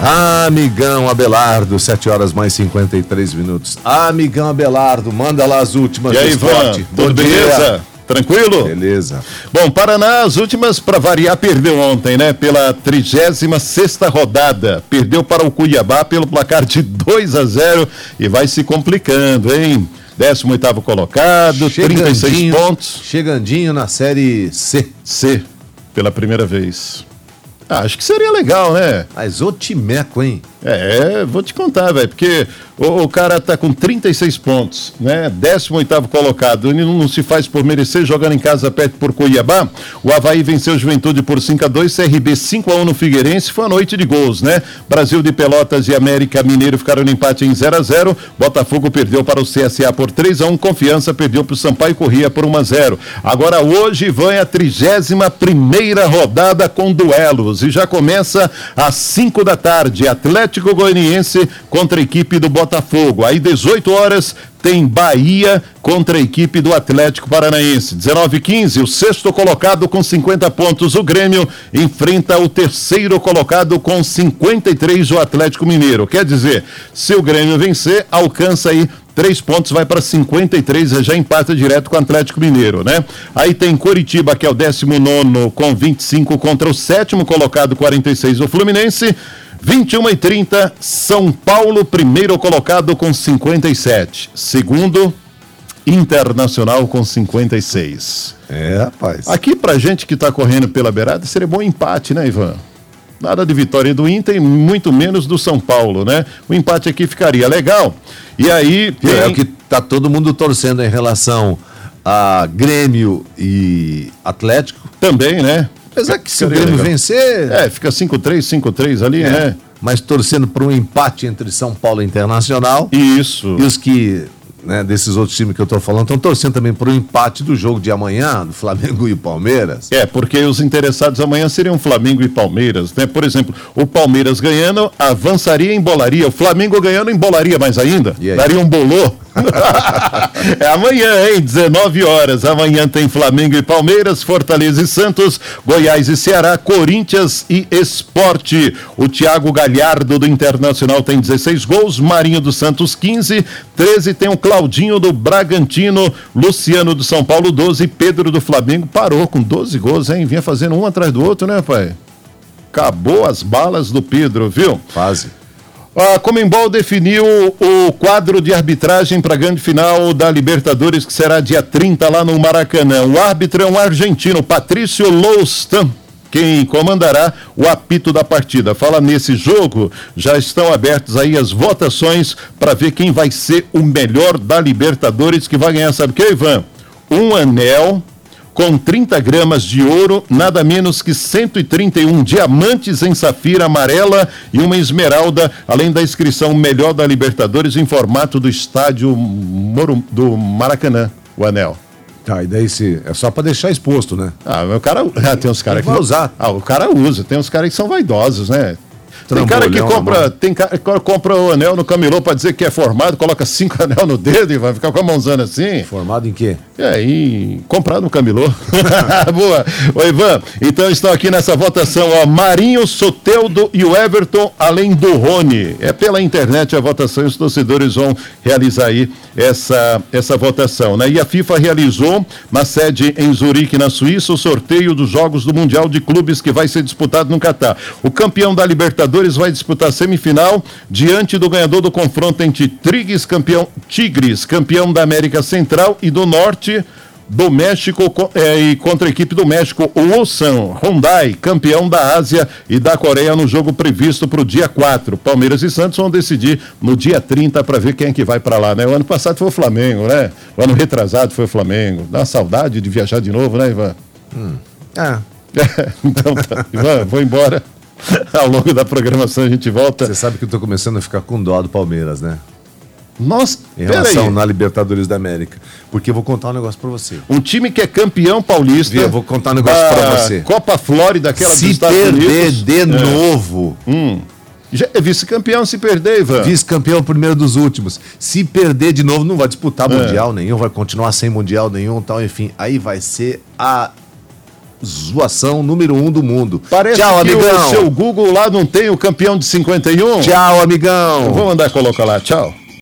Amigão Abelardo, 7 horas mais 53 minutos. Amigão Abelardo, manda lá as últimas. E aí, Ivan, tudo beleza? Tranquilo? Beleza. Bom, Paraná, as últimas, para variar, perdeu ontem, né? Pela 36 rodada. Perdeu para o Cuiabá pelo placar de 2 a 0 e vai se complicando, hein? 18 colocado, 36 pontos. Chegandinho na série C. C, pela primeira vez. Ah, acho que seria legal, né? Mas o Timeco, hein? É, vou te contar, velho, porque o, o, cara tá com 36 pontos, né? 18 colocado, ele não se faz por merecer, jogando em casa perto por Cuiabá. O Havaí venceu Juventude por 5 a 2 CRB 5 a 1 no Figueirense, foi a noite de gols, né? Brasil de Pelotas e América Mineiro ficaram no empate em 0 a 0 Botafogo perdeu para o CSA por 3 a 1 Confiança perdeu para o Sampaio Corria por 1 a 0 Agora hoje vai a 31 primeira rodada com duelos e já começa às 5 da tarde, Atlético Goianiense contra a equipe do Botafogo. Aí 18 horas tem Bahia contra a equipe do Atlético Paranaense. 19 15, o sexto colocado com 50 pontos, o Grêmio enfrenta o terceiro colocado com 53, o Atlético Mineiro. Quer dizer, se o Grêmio vencer, alcança aí três pontos, vai para 53, já empata direto com o Atlético Mineiro, né? Aí tem Coritiba, que é o 19 com 25 contra o sétimo colocado, 46, o Fluminense. 21 e 30, São Paulo, primeiro colocado com 57. Segundo, Internacional com 56. É, rapaz. Aqui pra gente que tá correndo pela beirada, seria bom empate, né, Ivan? Nada de vitória do Inter, muito menos do São Paulo, né? O empate aqui ficaria legal. E aí. Tem... É o que tá todo mundo torcendo em relação a Grêmio e Atlético. Também, né? Apesar que se o Grêmio vencer. É, fica 5-3, 5-3 ali, é. né? Mas torcendo para um empate entre São Paulo e Internacional. Isso. E os que né, desses outros times que eu estou falando, estão torcendo também para o empate do jogo de amanhã, do Flamengo e Palmeiras. É, porque os interessados amanhã seriam Flamengo e Palmeiras, né? Por exemplo, o Palmeiras ganhando, avançaria em bolaria. O Flamengo ganhando embolaria mais ainda. Daria um bolô. é amanhã, hein? 19 horas. Amanhã tem Flamengo e Palmeiras, Fortaleza e Santos, Goiás e Ceará, Corinthians e Esporte. O Thiago Galhardo do Internacional tem 16 gols, Marinho do Santos 15, 13 tem o Claudinho do Bragantino, Luciano do São Paulo 12, Pedro do Flamengo parou com 12 gols, hein? Vinha fazendo um atrás do outro, né, pai? Acabou as balas do Pedro, viu? Quase. A Comembol definiu o quadro de arbitragem para a grande final da Libertadores, que será dia 30 lá no Maracanã. O árbitro é um argentino, Patrício Loustan, quem comandará o apito da partida. Fala nesse jogo, já estão abertas aí as votações para ver quem vai ser o melhor da Libertadores que vai ganhar, sabe o que, Ivan? Um anel com 30 gramas de ouro, nada menos que 131 diamantes em safira amarela e uma esmeralda, além da inscrição Melhor da Libertadores em formato do estádio do Maracanã, o anel. Tá, e daí se, é só para deixar exposto, né? Ah, o cara, ah, tem uns caras que vai usar. Ah, o cara usa, tem uns caras que são vaidosos, né? Tem cara que compra, tem cara que compra o anel no camelô para dizer que é formado, coloca cinco anel no dedo e vai ficar com a mãozana assim. Formado em quê? É, em comprado no camelô. Boa. Oi, Ivan, então estão aqui nessa votação, ó, Marinho, Soteldo e o Everton, além do Rony. É pela internet a votação e os torcedores vão realizar aí essa, essa votação, né? E a FIFA realizou na sede em Zurique, na Suíça, o sorteio dos Jogos do Mundial de Clubes que vai ser disputado no Catar. O campeão da Libertadores vai disputar semifinal diante do ganhador do confronto entre Tigres, campeão, Tigres, campeão da América Central e do Norte do México é, e contra a equipe do México, o Ulsan Hyundai, campeão da Ásia e da Coreia no jogo previsto para o dia 4. Palmeiras e Santos vão decidir no dia 30 para ver quem é que vai para lá, né? O ano passado foi o Flamengo, né? O ano retrasado foi o Flamengo. Dá saudade de viajar de novo, né, Ivan? Hum. Ah. então tá. Ivan, vou embora. Ao longo da programação a gente volta. Você sabe que eu tô começando a ficar com dó do Palmeiras, né? Nossa, em relação na Libertadores da América. Porque eu vou contar um negócio pra você. Um time que é campeão paulista. Eu vou contar um negócio pra você. Copa Flórida, aquela Se dos Estados perder de é. novo. Hum. Já é vice-campeão se perder, Ivan. Vice-campeão primeiro dos últimos. Se perder de novo, não vai disputar é. mundial nenhum, vai continuar sem mundial nenhum, tal, enfim. Aí vai ser a zoação número um do mundo. Parece Tchau, que amigão. o seu Google lá não tem o campeão de 51. Tchau, amigão. Vou mandar colocar lá. Tchau.